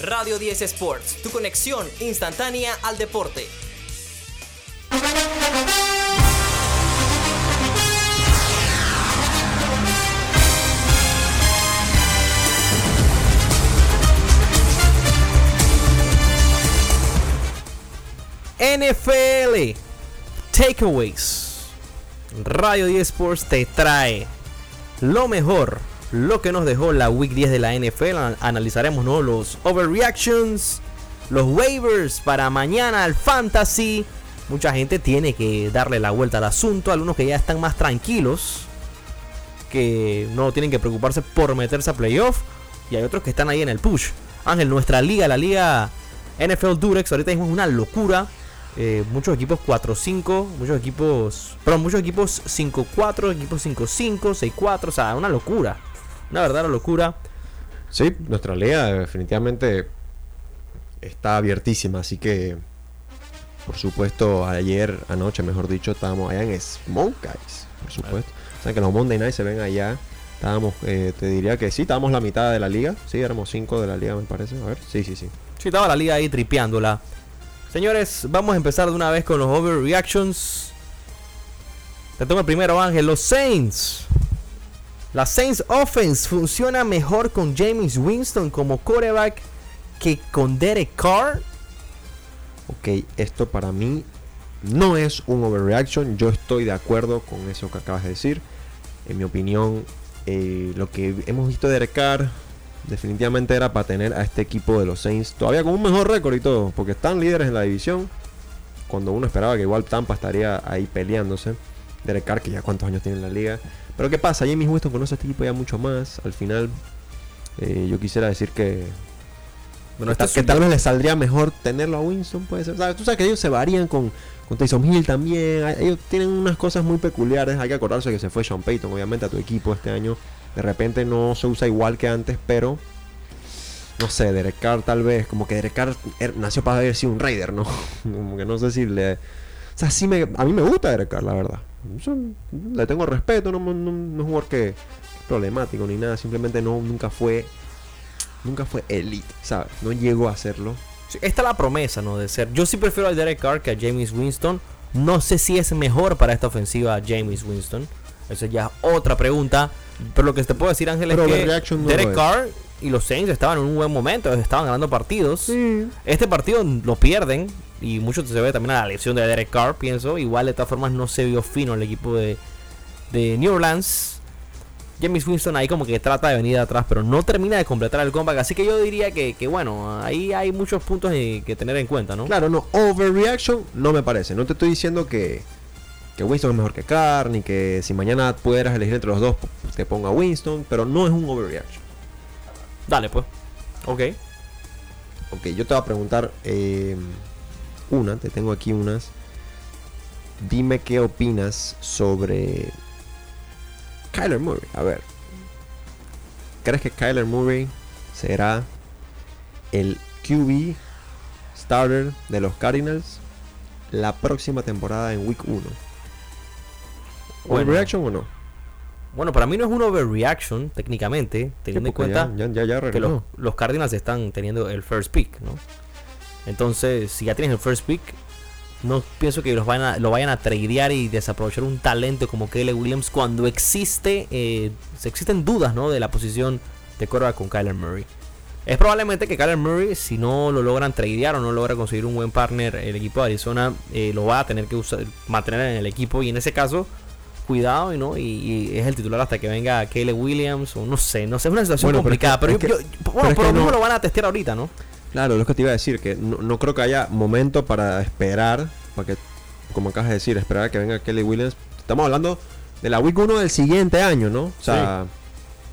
Radio 10 Sports, tu conexión instantánea al deporte. NFL Takeaways. Radio 10 Sports te trae lo mejor, lo que nos dejó la Week 10 de la NFL. Analizaremos ¿no? los overreactions, los waivers para mañana al Fantasy. Mucha gente tiene que darle la vuelta al asunto. Algunos que ya están más tranquilos, que no tienen que preocuparse por meterse a playoff. Y hay otros que están ahí en el push. Ángel, nuestra liga, la liga NFL Durex, ahorita mismo es una locura. Eh, muchos equipos 4-5, muchos equipos, perdón, muchos equipos 5-4, equipos 5-5, 6-4, o sea, una locura, una verdadera locura. Sí, nuestra liga definitivamente está abiertísima, así que por supuesto ayer, anoche mejor dicho, estábamos allá en Smoke Guys, por supuesto. O sea que los Monday Night se ven allá. Estábamos, eh, te diría que sí, estábamos la mitad de la liga. Sí, éramos 5 de la liga, me parece. A ver, sí, sí, sí. Sí, estaba la liga ahí tripeándola. Señores, vamos a empezar de una vez con los overreactions. Te tomo el primero, Ángel. Los Saints. La Saints Offense funciona mejor con James Winston como quarterback que con Derek Carr. Ok, esto para mí no es un overreaction. Yo estoy de acuerdo con eso que acabas de decir. En mi opinión, eh, lo que hemos visto de Derek Carr definitivamente era para tener a este equipo de los Saints todavía con un mejor récord y todo, porque están líderes en la división. Cuando uno esperaba que igual Tampa estaría ahí peleándose. Derek Carr, que ya cuántos años tiene en la liga. Pero ¿qué pasa? James Winston conoce a este equipo ya mucho más. Al final, eh, yo quisiera decir que. Bueno, que, que tal vez le saldría mejor tenerlo a Winston, puede ser. tú sabes que ellos se varían con, con Tyson Hill también. Ellos tienen unas cosas muy peculiares. Hay que acordarse que se fue Sean Payton, obviamente, a tu equipo este año. De repente no se usa igual que antes, pero no sé, Derek Carr tal vez, como que Derek Carr er, nació para haber sido un Raider, ¿no? como que no sé si le... O sea, sí me, a mí me gusta Derek Carr, la verdad. le tengo respeto, no, no, no, es un jugador que problemático ni nada, simplemente no, nunca fue, nunca fue elite, ¿sabes? No llegó a serlo. esta es la promesa, ¿no? De ser. Yo sí prefiero a Derek Carr que a James Winston. No sé si es mejor para esta ofensiva James Winston. Esa ya es otra pregunta. Pero lo que te puedo decir, Ángel, es que Derek Carr y los Saints estaban en un buen momento, estaban ganando partidos. Este partido lo pierden y mucho se ve también a la lesión de Derek Carr, pienso. Igual de todas formas no se vio fino el equipo de, de New Orleans. James Winston ahí como que trata de venir de atrás, pero no termina de completar el comeback. Así que yo diría que, bueno, ahí hay muchos puntos que tener en cuenta, ¿no? Claro, no, overreaction no me parece. No te estoy diciendo que, que Winston es mejor que Carr, ni que si mañana pudieras elegir entre los dos, te ponga Winston, pero no es un overreaction. Dale, pues. Ok. Ok, yo te voy a preguntar eh, una, te tengo aquí unas. Dime qué opinas sobre Kyler Murray. A ver, ¿crees que Kyler Murray será el QB starter de los Cardinals la próxima temporada en Week 1? Bueno, reaction o no? Bueno, para mí no es un overreaction, técnicamente, teniendo en cuenta que los, Cardinals están teniendo el first pick, ¿no? Entonces, si ya tienes el first pick, no pienso que los vayan lo vayan a tradear y desaprovechar un talento como Kelly Williams cuando existe, eh, existen dudas, ¿no? De la posición de quarterback con Kyler Murray. Es probablemente que Kyler Murray, si no lo logran tradear o no logra conseguir un buen partner, el equipo de Arizona eh, lo va a tener que usar, mantener en el equipo y en ese caso cuidado y no y, es el titular hasta que venga Kelly Williams o no sé, no sé, es una situación complicada, pero, yo, bueno, por lo mismo lo van a testear ahorita, ¿no? Claro, lo que te iba a decir, que no, creo que haya momento para esperar, para que, como acabas de decir, esperar a que venga Kelly Williams. Estamos hablando de la Week 1 del siguiente año, ¿no? O sea,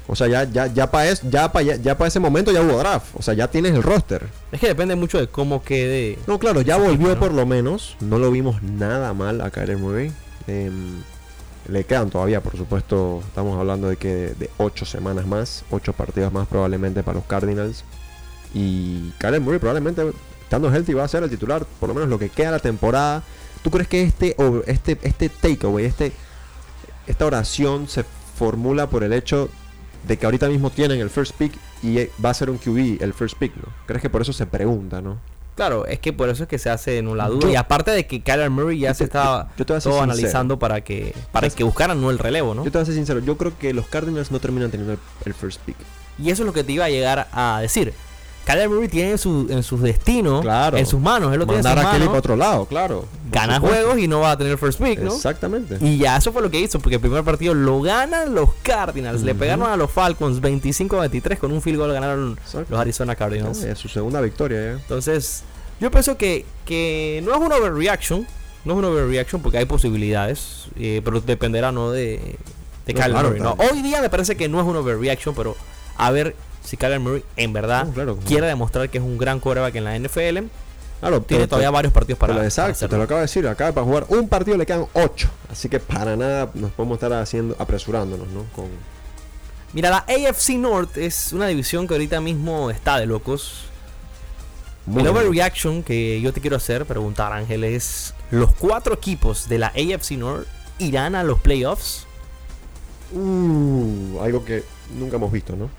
o sea ya, ya, ya para ya para ya, para ese momento ya hubo draft. O sea, ya tienes el roster. Es que depende mucho de cómo quede. No, claro, ya volvió por lo menos. No lo vimos nada mal a Kyler Murray. Eh, le quedan todavía, por supuesto, estamos hablando de que de 8 semanas más, 8 partidos más probablemente para los Cardinals. Y Kyler Murray probablemente, estando healthy, va a ser el titular, por lo menos lo que queda la temporada. ¿Tú crees que este, este, este takeaway, este, esta oración se formula por el hecho de que ahorita mismo tienen el first pick y va a ser un QB el first pick, ¿no? ¿Crees que por eso se pregunta, no? Claro, es que por eso es que se hace en la duda. y aparte de que Kyler Murray ya se estaba todo analizando para que para que buscaran no el relevo, ¿no? Yo te voy a ser sincero, yo creo que los Cardinals no terminan teniendo el first pick. Y eso es lo que te iba a llegar a decir. Murray tiene su, en su destino, en sus manos. Él lo tiene en sus manos. para otro lado, claro. Gana juegos y no va a tener first pick, ¿no? Exactamente. Y ya eso fue lo que hizo, porque el primer partido lo ganan los Cardinals. Le pegaron a los Falcons 25-23 con un field goal ganaron los Arizona Cardinals. es su segunda victoria ya. Entonces, yo pienso que, que no es una overreaction. No es una overreaction porque hay posibilidades, eh, pero dependerá no de, de Kyler Murray. Hoy día me parece que no es una overreaction, pero a ver si Kyler Murray en verdad quiere demostrar que es un gran quarterback en la NFL. Claro, tiene todavía varios partidos para. exacto, te lo acabo de decir. Acaba para jugar un partido le quedan ocho. Así que para nada nos podemos estar haciendo apresurándonos, ¿no? Con... Mira, la AFC North es una división que ahorita mismo está de locos. Muy el overreaction que yo te quiero hacer, preguntar Ángel, es: ¿los cuatro equipos de la AFC North irán a los playoffs? Uh, algo que nunca hemos visto, ¿no?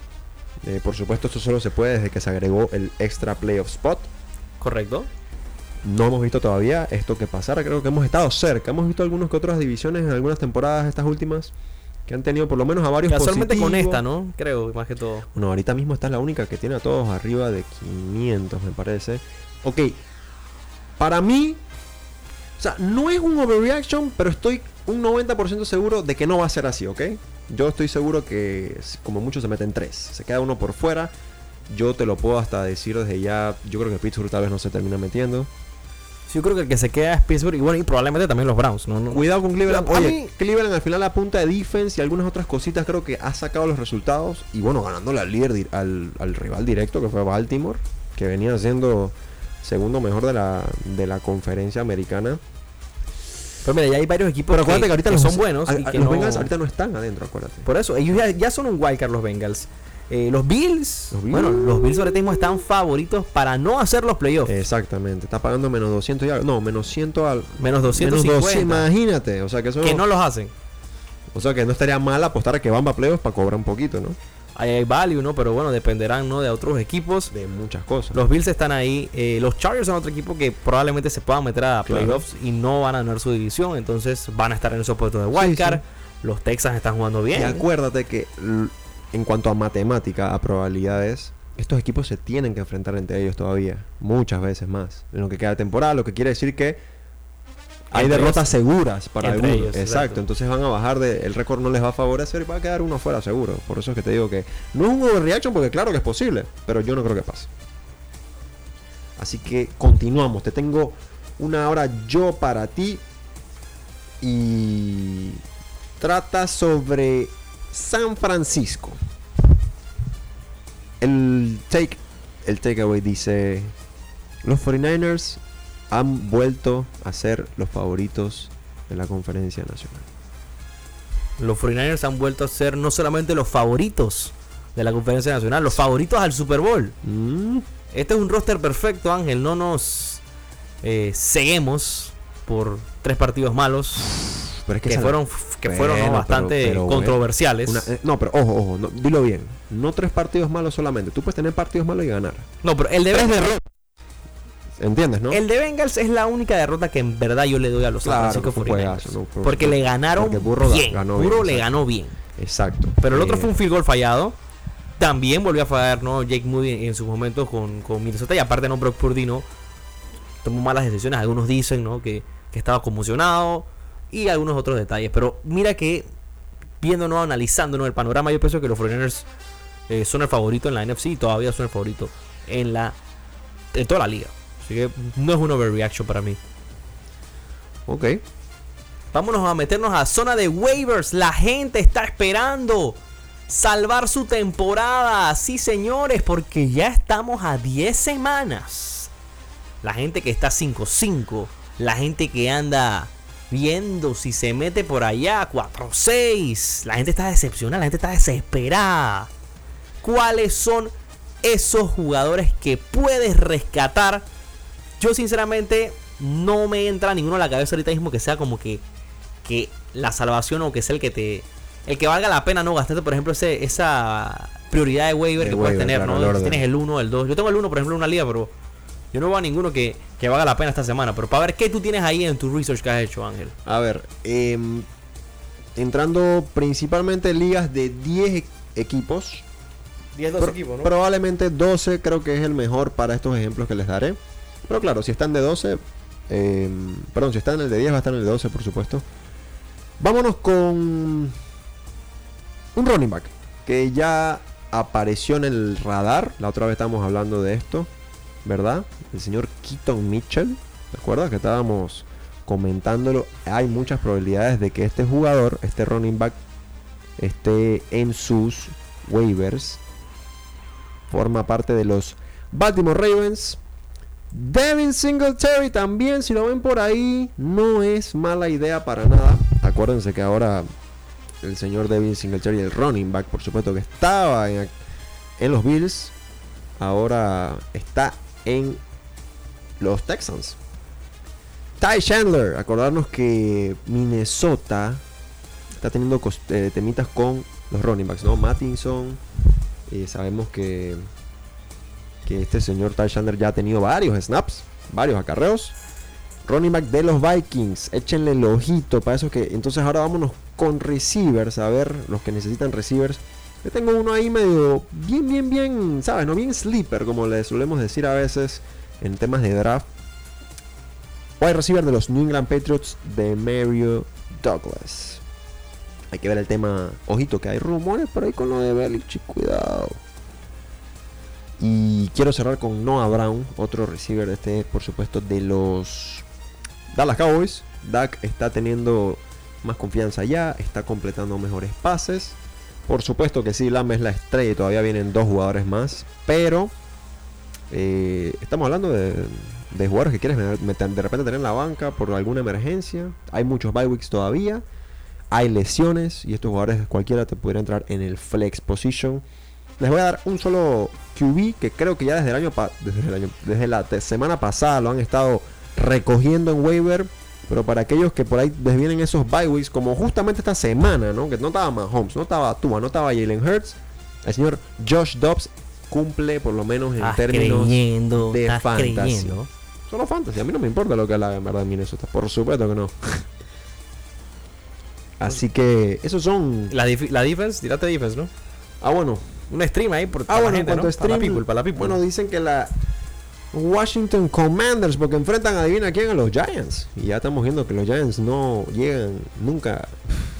Eh, por supuesto, esto solo se puede desde que se agregó el extra playoff spot. Correcto. No hemos visto todavía esto que pasara. Creo que hemos estado cerca. Hemos visto algunas que otras divisiones en algunas temporadas, estas últimas, que han tenido por lo menos a varios Casualmente con esta, ¿no? Creo, más que todo. Bueno, ahorita mismo esta es la única que tiene a todos arriba de 500, me parece. Ok. Para mí, o sea, no es un overreaction, pero estoy un 90% seguro de que no va a ser así, ¿ok? Yo estoy seguro que como mucho se meten tres. Se queda uno por fuera. Yo te lo puedo hasta decir desde ya. Yo creo que Pittsburgh tal vez no se termina metiendo. yo creo que el que se queda es Pittsburgh y bueno, y probablemente también los Browns. ¿no? Cuidado con Cleveland. Oye, Cleveland al final la punta de defense y algunas otras cositas creo que ha sacado los resultados. Y bueno, ganándole al líder, al, al rival directo que fue Baltimore, que venía siendo segundo mejor de la, de la conferencia americana. Pero mira, ya hay varios equipos Pero acuérdate que, ahorita son buenos. y que los Bengals ahorita no están adentro, acuérdate. Por eso, ellos ya, son un wildcard los Bengals. Eh, los, Bills, bueno, los Bills ahora mismo están favoritos para no hacer los playoffs. Exactamente, está pagando menos 200 ya, no, menos 100 al menos 250. imagínate, o sea que eso que no los hacen. O sea que no estaría mal apostar a que van a playoffs para cobrar un poquito, ¿no? Hay value, ¿no? Pero bueno, dependerán, ¿no? De otros equipos. De muchas cosas. Los Bills están ahí. Eh, los Chargers son otro equipo que probablemente se puedan meter a playoffs y no van a ganar su división. Entonces van a estar en esos puestos de wildcard. Los Texans están jugando bien. Y acuérdate que en cuanto a matemática, a probabilidades, estos equipos se tienen que enfrentar entre ellos todavía. Muchas veces más. En lo que queda de temporada. Lo que quiere decir que hay derrotas seguras para algunos. exacto. entonces van a bajar de. El récord no les va a favorecer y va a quedar uno fuera seguro. Por eso es que te digo que no es un overreaction porque claro que es posible, pero yo no creo que pase. Así que continuamos. Te tengo una hora yo para ti. Y trata sobre San Francisco. El take, el takeaway dice: Los 49ers han vuelto a ser los favoritos de la conferencia nacional. Los 49ers han vuelto a ser no solamente los favoritos de la conferencia nacional, los favoritos al Super Bowl. Mm. Este es un roster perfecto, Ángel. No nos eh, seguimos por tres partidos malos. Pero es que, fueron, que fueron bastante controversiales. Eh, no, pero ojo, ojo, dilo bien. No tres partidos malos solamente. Tú puedes tener partidos malos y ganar. No, pero el deber de ¿Entiendes, no? El de Bengals es la única derrota que en verdad yo le doy a los San Francisco 49 porque le ganaron Burro bien. Burro le ganó bien. Exacto. Pero el otro eh, fue un field goal fallado. También volvió a fallar, ¿no? Jake Moody en, sus momentos con, con, Minnesota. Y aparte, no, Brock Purdy, ¿no? Tomó malas decisiones. Algunos dicen, ¿no? Que, estaba conmocionado. Y algunos otros detalles. Pero mira que, viendo, analizando el panorama, yo pienso que los 49 eh, son el favorito en la NFC y todavía son el favorito en la en toda la liga. Así que no es un overreaction para mí. Ok. Vámonos a meternos a zona de waivers. La gente está esperando salvar su temporada. Sí, señores, porque ya estamos a 10 semanas. La gente que está 5-5. La gente que anda viendo si se mete por allá 4-6. La gente está decepcionada, la gente está desesperada. ¿Cuáles son esos jugadores que puedes rescatar yo sinceramente no me entra ninguno a la cabeza ahorita mismo que sea como que, que la salvación o que sea el que te el que valga la pena no gastarte, por ejemplo, ese, esa prioridad de waiver que puedes tener, ¿no? Si tienes el 1, el 2. Yo tengo el 1, por ejemplo, en una liga, pero yo no veo a ninguno que, que valga la pena esta semana. Pero para ver qué tú tienes ahí en tu research que has hecho, Ángel. A ver, em, entrando principalmente en ligas de 10 equipos. 10, 12 equipos, ¿no? Probablemente 12 creo que es el mejor para estos ejemplos que les daré. Pero claro, si están de 12, em, perdón, si están en el de 10 va a estar en el de 12, por supuesto. Vámonos con un running back que ya apareció en el radar. La otra vez estábamos hablando de esto, ¿verdad? El señor Keaton Mitchell. ¿Te acuerdas que estábamos comentándolo? Hay muchas probabilidades de que este jugador, este running back, esté en sus waivers. Forma parte de los Baltimore Ravens. Devin Singletary también, si lo ven por ahí, no es mala idea para nada. Acuérdense que ahora el señor Devin Singletary, el running back, por supuesto que estaba en, los Bills, ahora está en los Texans. Ty Chandler, acordarnos que Minnesota está teniendo eh, temitas con los running backs, ¿no? Mattinson, eh, sabemos que, que este señor Ty Chandler ya ha tenido varios snaps, varios acarreos. Running back de los Vikings, échenle el ojito para eso que. Entonces ahora vámonos con receivers, a ver, los que necesitan receivers. Yo tengo uno ahí medio bien, bien, bien, ¿sabes? No bien sleeper, como le solemos decir a veces en temas de draft. Wide receiver de los New England Patriots de Mario Douglas. Hay que ver el tema. Ojito, que hay rumores por ahí con lo de Belichick, cuidado. Y quiero cerrar con Noah Brown, otro receiver, este por supuesto de los Dallas Cowboys. Dak está teniendo más confianza ya, está completando mejores pases. Por supuesto que sí, Lamb es la estrella y todavía vienen dos jugadores más. Pero eh, estamos hablando de, jugadores que quieres de repente tener en la banca por alguna emergencia. Hay muchos bye weeks todavía. Hay lesiones y estos jugadores cualquiera te pudiera entrar en el flex position. Les voy a dar un solo QB que creo que ya desde el año, desde, el año desde la semana pasada lo han estado recogiendo en waiver pero para aquellos que por ahí desvienen esos bye weeks, como justamente esta semana, ¿no? Que no estaba Mahomes, no estaba Tua, no estaba Jalen Hurts. El señor Josh Dobbs cumple por lo menos en términos de fantasy. Solo fantasy, a mí no me importa lo que haga en verdad Minnesota, por supuesto que no. Así que esos son. La, la defense, tirate defense, ¿no? Ah, bueno. Un stream ahí por ah, bueno, para la people, para la people. Bueno, dicen que la Washington Commanders, porque enfrentan, adivina quién, a los Giants. Y ya estamos viendo que los Giants no llegan nunca.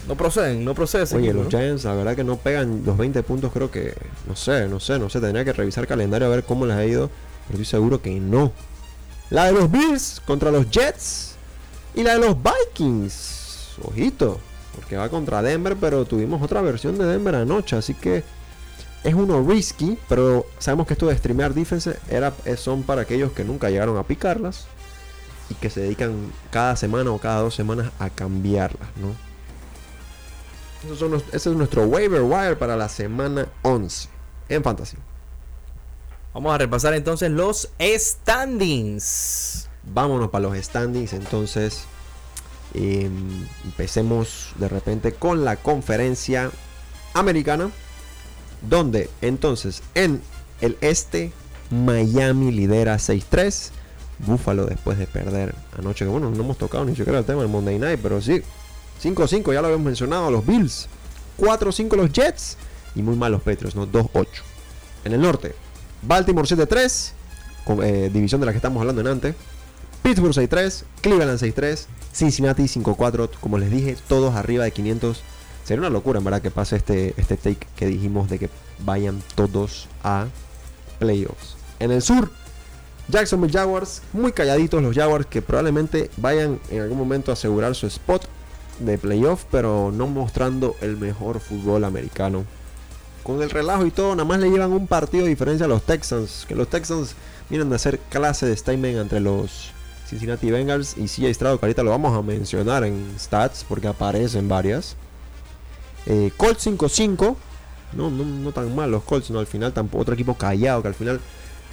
No proceden, no proceden. Oye, los Giants, la verdad que no pegan los 20 puntos, creo que. No sé, no sé, no sé. Tendría que revisar el calendario a ver cómo les ha ido. Pero estoy seguro que no. La de los Bills contra los Jets. Y la de los Vikings. Ojito. Porque va contra Denver, pero tuvimos otra versión de Denver anoche. Así que es uno risky, pero sabemos que esto de streamear defense era, son para aquellos que nunca llegaron a picarlas y que se dedican cada semana o cada dos semanas a cambiarlas, ¿no? ese es nuestro waiver wire para la semana 11 en Fantasy. Vamos a repasar entonces los standings. Vámonos para los standings entonces. Em, empecemos de repente con la conferencia americana donde entonces en el este Miami lidera 6-3. Buffalo después de perder anoche, que bueno, no hemos tocado ni siquiera el tema del Monday Night, pero sí. 5-5, ya lo habíamos mencionado, los Bills. 4-5 los Jets. Y muy mal los Patriots, ¿no? 2-8. En el norte, Baltimore 7-3. Eh, división de la que estamos hablando en antes. Pittsburgh 6-3. Cleveland 6-3. Cincinnati 5-4. Como les dije, todos arriba de 500 Sería una locura, en verdad, que pase este, este take que dijimos de que vayan todos a playoffs. En el sur, Jacksonville Jaguars, muy calladitos los Jaguars que probablemente vayan en algún momento a asegurar su spot de playoff, pero no mostrando el mejor fútbol americano. Con el relajo y todo, nada más le llevan un partido de diferencia a los Texans, que los Texans vienen de hacer clase de statement entre los Cincinnati Bengals y CJ Stroud, que ahorita lo vamos a mencionar en stats porque aparecen varias. Eh, Colts 5-5. No, no, tan mal los Colts, no, al final tampoco otro equipo callado que al final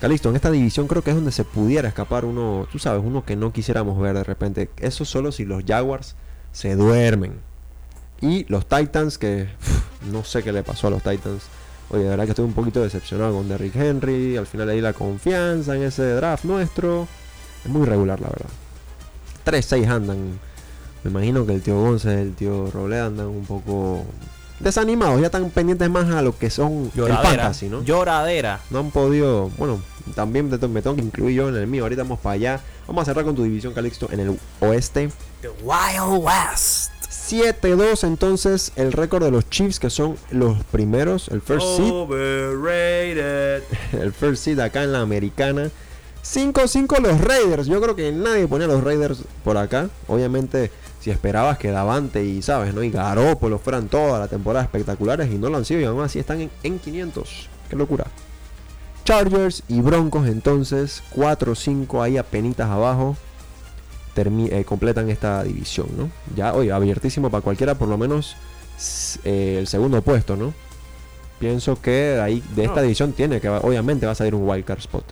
Calisto, en esta división creo que es donde se pudiera escapar uno, tú sabes, uno que no quisiéramos ver de repente. Eso solo si los Jaguars se duermen. Y los Titans, que no sé qué le pasó a los Titans. Oye, de verdad que estoy un poquito decepcionado con Derrick Henry. Al final di la confianza en ese draft nuestro. Es muy regular, la verdad. 3-6 andan. Me imagino que el tío González, el tío Robledo andan un poco desanimados. Ya están pendientes más a lo que son Lloradera, el fantasy, ¿no? Lloradera. No han podido. Bueno, también me tengo que incluir yo en el mío. Ahorita vamos para allá. Vamos a cerrar con tu división, Calixto, en el oeste. The Wild West. 7-2 entonces el récord de los Chiefs que son los primeros, el first seed. El first seed acá en la americana. 5-5 los Raiders. Yo creo que nadie ponía a los Raiders por acá. Obviamente, si esperabas que Davante y, ¿sabes? ¿no? Y Garoppolo fueran toda la temporada espectaculares y no lo han sido y aún así están en, 500. Qué locura. Chargers y Broncos entonces 4-5 ahí a penitas abajo. Eh, completan esta división, ¿no? Ya, oye, abiertísimo para cualquiera, por lo menos eh, el segundo puesto, ¿no? Pienso que ahí de esta división tiene que, obviamente, va a salir un wildcard spot.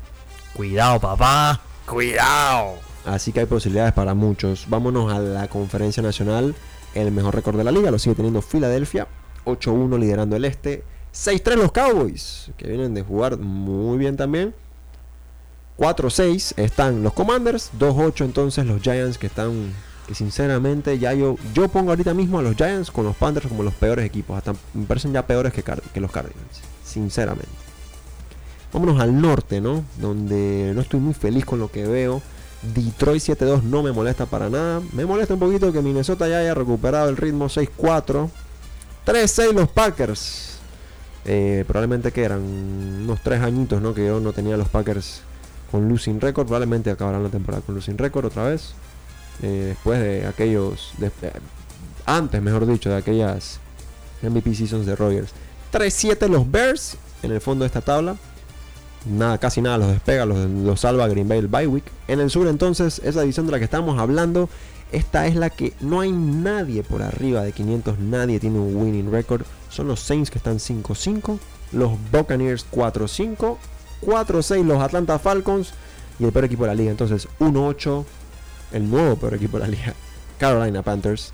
Cuidado, papá. Cuidado. Así que hay posibilidades para muchos. Vámonos a la conferencia nacional. El mejor récord de la liga lo sigue teniendo Filadelfia. 8-1 liderando el este. 6-3 los Cowboys, que vienen de jugar muy bien también. 4-6 están los Commanders. 2-8 entonces los Giants que están... Que sinceramente ya yo, yo pongo ahorita mismo a los Giants con los Panthers como los peores equipos. Hasta me parecen ya peores que, que los Cardinals. Sinceramente. Vámonos al norte, ¿no? Donde no estoy muy feliz con lo que veo. Detroit 7-2 no me molesta para nada. Me molesta un poquito que Minnesota ya haya recuperado el ritmo 6-4. 3-6 los Packers. Eh, probablemente que eran unos 3 añitos, ¿no? Que yo no tenía los Packers con losing record. Probablemente acabarán la temporada con losing record otra vez. Eh, después de aquellos... antes, mejor dicho, de aquellas MVP seasons de Rogers. 3-7 los Bears en el fondo de esta tabla nada, casi nada los despega, los, salva Green Bay el. En el sur entonces, esa división de la que estamos hablando, esta es la que no hay nadie por arriba de 500, nadie tiene un winning record. Son los Saints que están 5-5, los Buccaneers 4-5, 4-6 los Atlanta Falcons y el peor equipo de la liga. Entonces 1-8, el nuevo peor equipo de la liga, Carolina Panthers.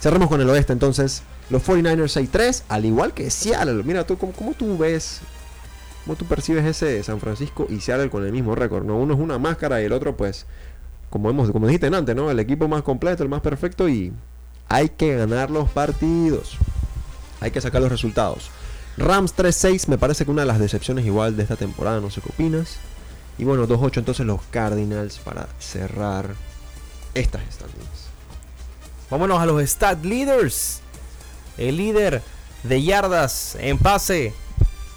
Cerramos con el oeste entonces. Los 49ers 6-3, al igual que Seattle. Mira tú, ¿cómo, cómo tú ves ¿Cómo tú percibes ese San Francisco y Seattle con el mismo récord? ¿no? Uno es una máscara y el otro, pues, como, hemos, como dijiste antes, ¿no? El equipo más completo, el más perfecto y hay que ganar los partidos. Hay que sacar los resultados. Rams 3-6 me parece que una de las decepciones igual de esta temporada, no sé qué opinas. Y bueno, 2-8 entonces los Cardinals para cerrar estas standings. Vámonos a los stat leaders. El líder de yardas en pase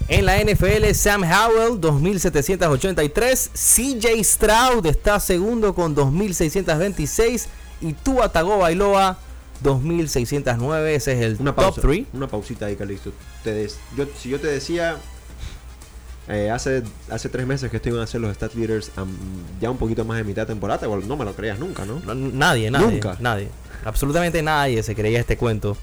en la NFL, Sam Howell, 2.783. CJ Stroud está segundo con 2.626. Y Tua Tagovailoa, 2.609. Ese es el top 3. Una pausita ahí, Calixto. yo, si yo te decía eh, hace, hace tres meses que estoy a hacer los stat leaders ya un poquito más de mitad de temporada, no me lo creías nunca, ¿no? Nadie, nadie. Nunca. Nadie. Absolutamente nadie se creía este cuento.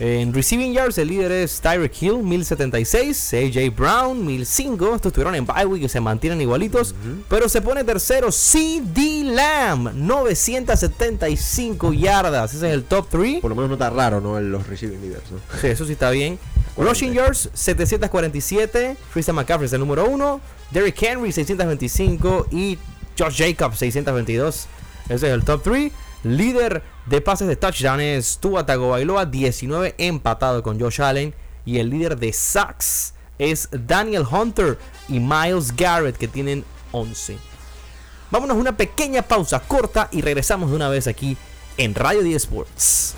En receiving yards, el líder es Tyreek Hill, 1076. AJ Brown, 1005. Estos estuvieron en bye week y se mantienen igualitos. Pero se pone tercero CD Lamb, 975 yardas. Ese es el top 3. Por lo menos no está raro, ¿no? Los receiving leaders, ¿no? Sí, eso sí está bien. Rushing yards, 747. Christian McCaffrey es el número 1. Derrick Henry, 625. Y Josh Jacobs, 622. Ese es el top 3. Líder de pases de touchdown es Tua Tagovailoa, 19 empatado con Josh Allen. Y el líder de sacks es Daniel Hunter y Miles Garrett que tienen 11. Vámonos a una pequeña pausa corta y regresamos de una vez aquí en Radio 10 Sports.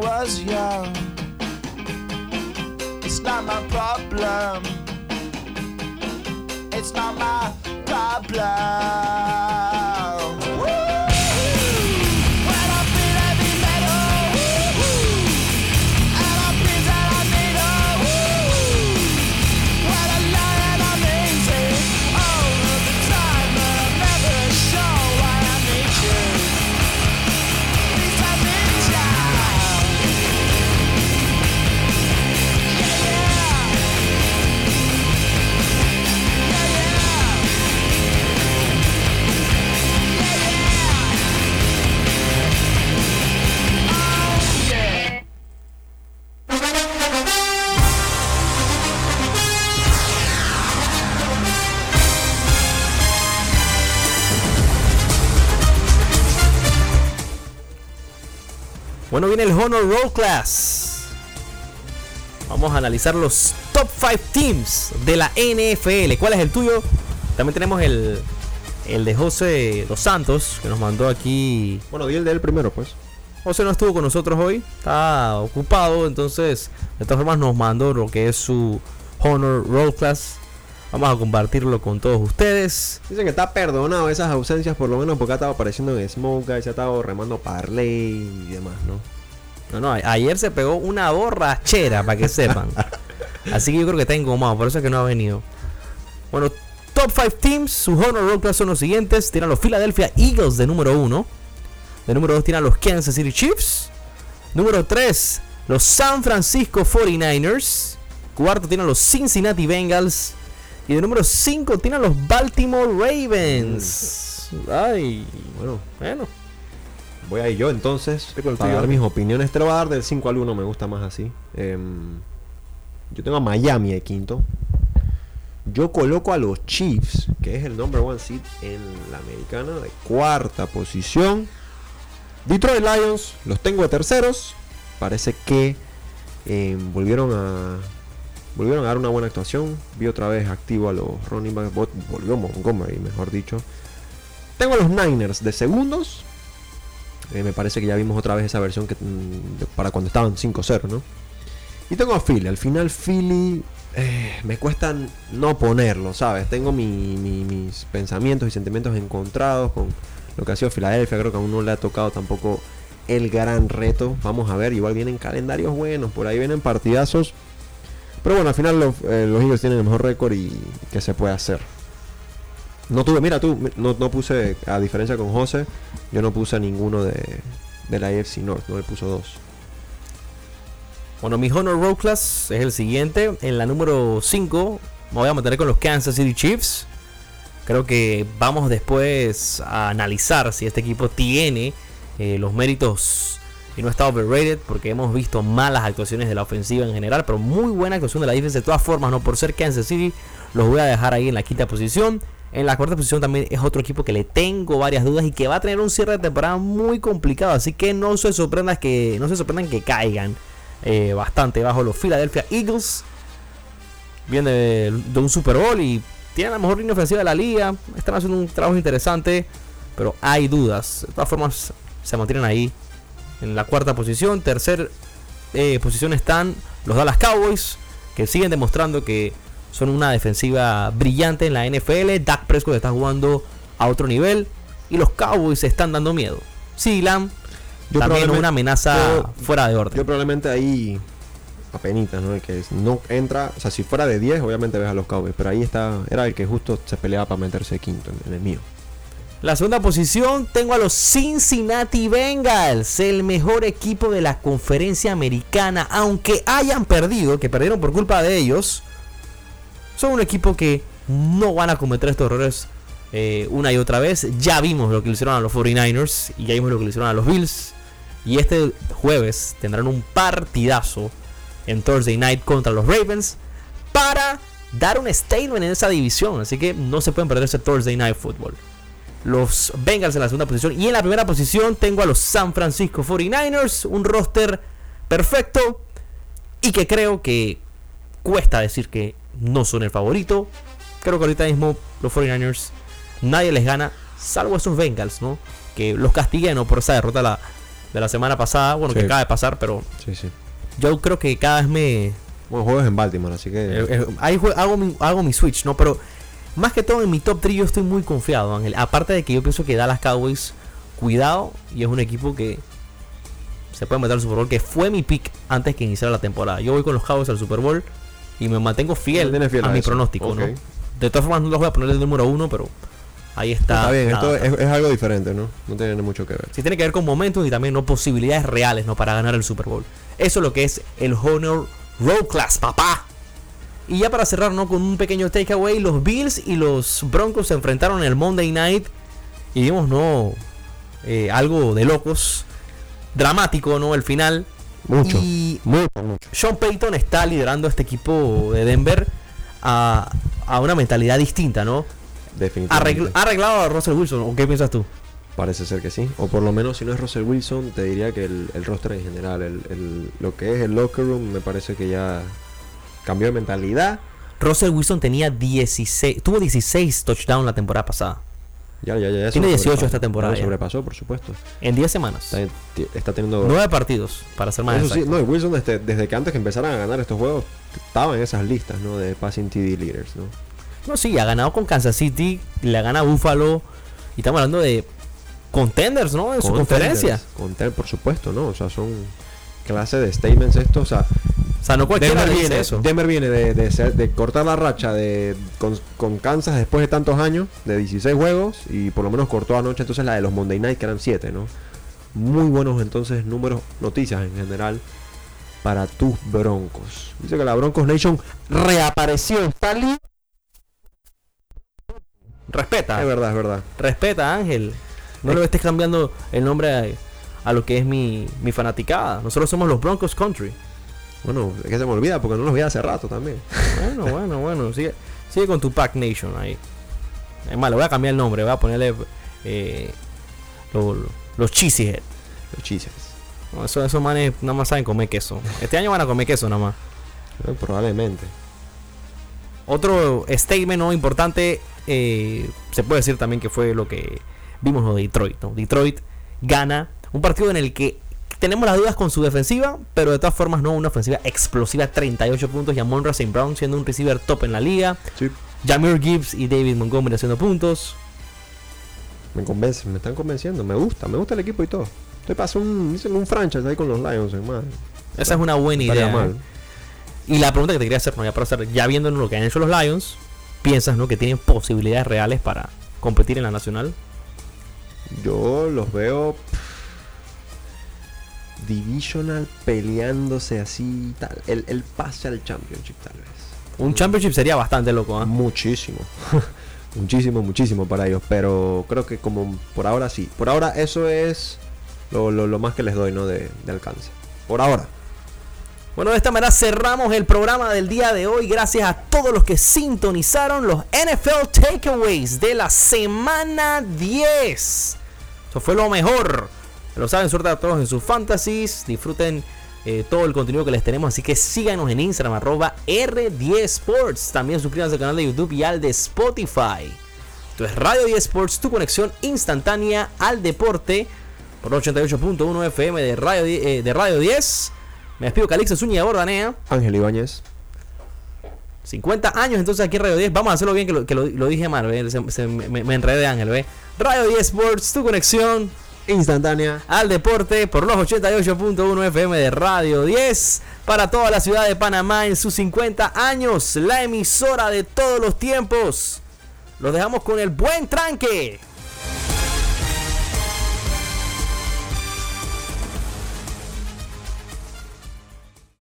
Was young. It's not my problem. It's not my problem. Bueno, viene el Honor Roll Class. Vamos a analizar los top 5 teams de la NFL. ¿Cuál es el tuyo? También tenemos el, el de José Dos Santos, que nos mandó aquí. Bueno, di el de él primero, pues. José no estuvo con nosotros hoy, está ocupado, entonces de todas formas nos mandó lo que es su Honor Roll Class. Vamos a compartirlo con todos ustedes. Dicen que está perdonado esas ausencias, por lo menos porque ha estado apareciendo en Smoke Guys, ha estado remando Parley y demás, ¿no? No, no, ayer se pegó una borrachera, para que sepan. Así que yo creo que está engomado, por eso es que no ha venido. Bueno, top 5 teams, su Honor Roll Class son los siguientes. Tienen los Philadelphia Eagles de número 1. De número 2 tiene los Kansas City Chiefs. Número 3, los San Francisco 49ers. Cuarto tiene los Cincinnati Bengals. Y de número 5 tiene los Baltimore Ravens. Ay, bueno, bueno. Voy a ir yo entonces. Para dar mis opiniones. Te lo voy a dar del 5 al 1, me gusta más así. Em, yo tengo a Miami de quinto. Yo coloco a los Chiefs, que es el number one seed en la americana, de cuarta posición. Detroit Lions los tengo de terceros. Parece que eh, volvieron a volvieron a dar una buena actuación. Vi otra vez activo a los running backs. Volvió Montgomery, mejor dicho. Tengo a los Niners de segundos. Eh, me parece que ya vimos otra vez esa versión que mm, para cuando estaban 5-0, ¿no? Y tengo a Philly. Al final Philly eh, me cuesta no ponerlo, ¿sabes? Tengo mis pensamientos y sentimientos encontrados con lo que ha sido Filadelfia. Creo que aún no le ha tocado tampoco el gran reto. Vamos a ver, igual vienen calendarios buenos, por ahí vienen partidazos. Pero bueno, al final los, eh, Eagles tienen el mejor récord y que se puede hacer. No tuve, mira tú, no, puse, a diferencia con José, yo no puse a ninguno de, la AFC North, no le puso dos. Bueno, mi Honor Road Class es el siguiente. En la número 5 me voy a meter con los Kansas City Chiefs. Creo que vamos después a analizar si este equipo tiene eh, los méritos y no está overrated porque hemos visto malas actuaciones de la ofensiva en general, pero muy buena actuación de la defensa de todas formas, no por ser Kansas City, los voy a dejar ahí en la quinta posición. En la cuarta posición también es otro equipo que le tengo varias dudas y que va a tener un cierre de temporada muy complicado, así que no se sorprendan que no se sorprendan que caigan eh, bastante bajo los Philadelphia Eagles. Viene de un Super Bowl y tienen la mejor línea ofensiva de la liga. Están haciendo un trabajo interesante. Pero hay dudas. De todas formas, se mantienen ahí. En la cuarta posición. Tercer eh, posición están los Dallas Cowboys. Que siguen demostrando que son una defensiva brillante en la NFL. Dak Prescott está jugando a otro nivel. Y los Cowboys se están dando miedo. Sí, Lam. También una amenaza fuera de orden. Yo probablemente ahí apenitas, ¿no? Que no entra, o sea, si fuera de 10, obviamente ves a los Cowboys, pero ahí está, era el que justo se peleaba para meterse quinto en, el mío. La segunda posición tengo a los Cincinnati Bengals, el mejor equipo de la conferencia americana, aunque hayan perdido, que perdieron por culpa de ellos, son un equipo que no van a cometer estos errores eh, una y otra vez. Ya vimos lo que le hicieron a los 49ers y ya vimos lo que le hicieron a los Bills. Y este jueves tendrán un partidazo en Thursday Night contra los Ravens para dar un statement en esa división. Así que no se pueden perder ese Thursday Night Football. Los Bengals en la segunda posición. Y en la primera posición tengo a los San Francisco 49ers. Un roster perfecto. Y que creo que cuesta decir que no son el favorito. Creo que ahorita mismo los 49ers nadie les gana. Salvo esos Bengals, ¿no? Que los castiguen por esa derrota de la semana pasada. Bueno, que acaba de pasar, pero... Sí, sí yo creo que cada vez me. Bueno, juegos en Baltimore, así que. Eh, eh, ahí hago, mi, hago mi switch, ¿no? Pero más que todo en mi top 3 yo estoy muy confiado, Ángel. Aparte de que yo pienso que Dallas Cowboys, cuidado, y es un equipo que se puede meter al Super Bowl, que fue mi pick antes que iniciara la temporada. Yo voy con los Cowboys al Super Bowl y me mantengo fiel, a, mi pronóstico, ¿no? De todas formas, no los voy a poner el número uno, pero ahí está. Está bien, esto es, algo diferente, ¿no? No tiene mucho que ver. Sí, tiene que ver con momentos y también no posibilidades reales, ¿no? Para ganar el Super Bowl. Eso es lo que es el Honor Road Class, papá. Y ya para cerrar, ¿no? Con un pequeño takeaway, los Bills y los Broncos se enfrentaron el Monday Night y vimos, ¿no? Eh, algo de locos. Dramático, ¿no? El final. Mucho. Y Sean Payton está liderando este equipo de Denver a, a una mentalidad distinta, ¿no? Definitivamente. ha arreglado a Russell Wilson, ¿o qué piensas tú? Parece ser que sí. O por lo menos si no es Russell Wilson, te diría que el, el roster en general, el, lo que es el locker room, me parece que ya cambió de mentalidad. Russell Wilson tenía 16, tuvo 16 touchdowns la temporada pasada. Ya, ya, ya. Tiene 18 esta temporada. Ya sobrepasó, por supuesto. En 10 semanas. Está, teniendo. 9 partidos, para ser más exacto. no, Wilson desde, desde, que antes que empezaran a ganar estos juegos, estaba en esas listas, ¿no? De passing TD leaders, ¿no? No, sí, ha ganado con Kansas City, le gana Buffalo. Y estamos hablando de contenders, ¿no? En su conferencia. Contenders, por supuesto, ¿no? O sea, son clase de statements estos, o sea, o sea, no cualquiera Denver viene, eso. Denver viene de, de, cortar la racha de, con, Kansas después de tantos años, de 16 juegos, y por lo menos cortó anoche entonces la de los Monday Night, que eran 7, ¿no? Muy buenos entonces números, noticias en general para tus Broncos. Dice que la Broncos Nation reapareció. ¿Está Respeta. Es verdad, es verdad. Respeta, Ángel. No le estés cambiando el nombre a, lo que es mi, mi fanaticada. Nosotros somos los Broncos Country. Bueno, es que se me olvida porque no los vi hace rato también. Bueno, bueno, bueno. Sigue, sigue con tu Pack Nation ahí. Es más, le voy a cambiar el nombre. Voy a ponerle eh, los Cheesehead. Los Cheeseheads. No, eso, esos manes nada más saben comer queso. Este año van a comer queso nada más. Eh, probablemente. Otro statement no importante eh, se puede decir también que fue lo que vimos de Detroit. Detroit gana un partido en el que tenemos las dudas con su defensiva, pero de todas formas no una ofensiva explosiva, 38 puntos y Amon St. Brown siendo un receiver top en la liga. Sí. Jamir Gibbs y David Montgomery haciendo puntos. Me convence, me están convenciendo, me gusta, me gusta el equipo y todo. Estoy pasando un, un franchise ahí con los Lions, hermano. Esa es una buena idea. ¿eh? Y la pregunta que te quería hacer, ya para hacer, ya viendo lo que han hecho los Lions, ¿piensas ¿no? que tienen posibilidades reales para competir en la nacional? Yo los veo divisional peleándose así tal. El, pase al championship tal vez. Un championship sería bastante loco, ¿eh? Muchísimo. muchísimo, muchísimo para ellos. Pero creo que como por ahora sí. Por ahora eso es lo, más que les doy, ¿no? De, de alcance. Por ahora. Bueno, de esta manera cerramos el programa del día de hoy. Gracias a todos los que sintonizaron los NFL Takeaways de la semana 10. Eso fue lo mejor lo saben, suerte a todos en sus fantasies. Disfruten eh, todo el contenido que les tenemos. Así que síganos en Instagram, arroba R10 Sports. También suscríbanse al canal de YouTube y al de Spotify. Esto es Radio 10 Sports, tu conexión instantánea al deporte. Por 88.1 FM de Radio, eh, de Radio 10. Me despido Calixto Zúñiga Bordanea. Ángel Ibáñez. 50 años entonces aquí en Radio 10. Vamos a hacerlo bien que lo, dije mal. me, me, enredé de Ángel. ¿ve? Radio 10 Sports, tu conexión instantánea al deporte por los 88.1 FM de Radio 10 para toda la ciudad de Panamá en sus 50 años, la emisora de todos los tiempos. Los dejamos con el buen tranque.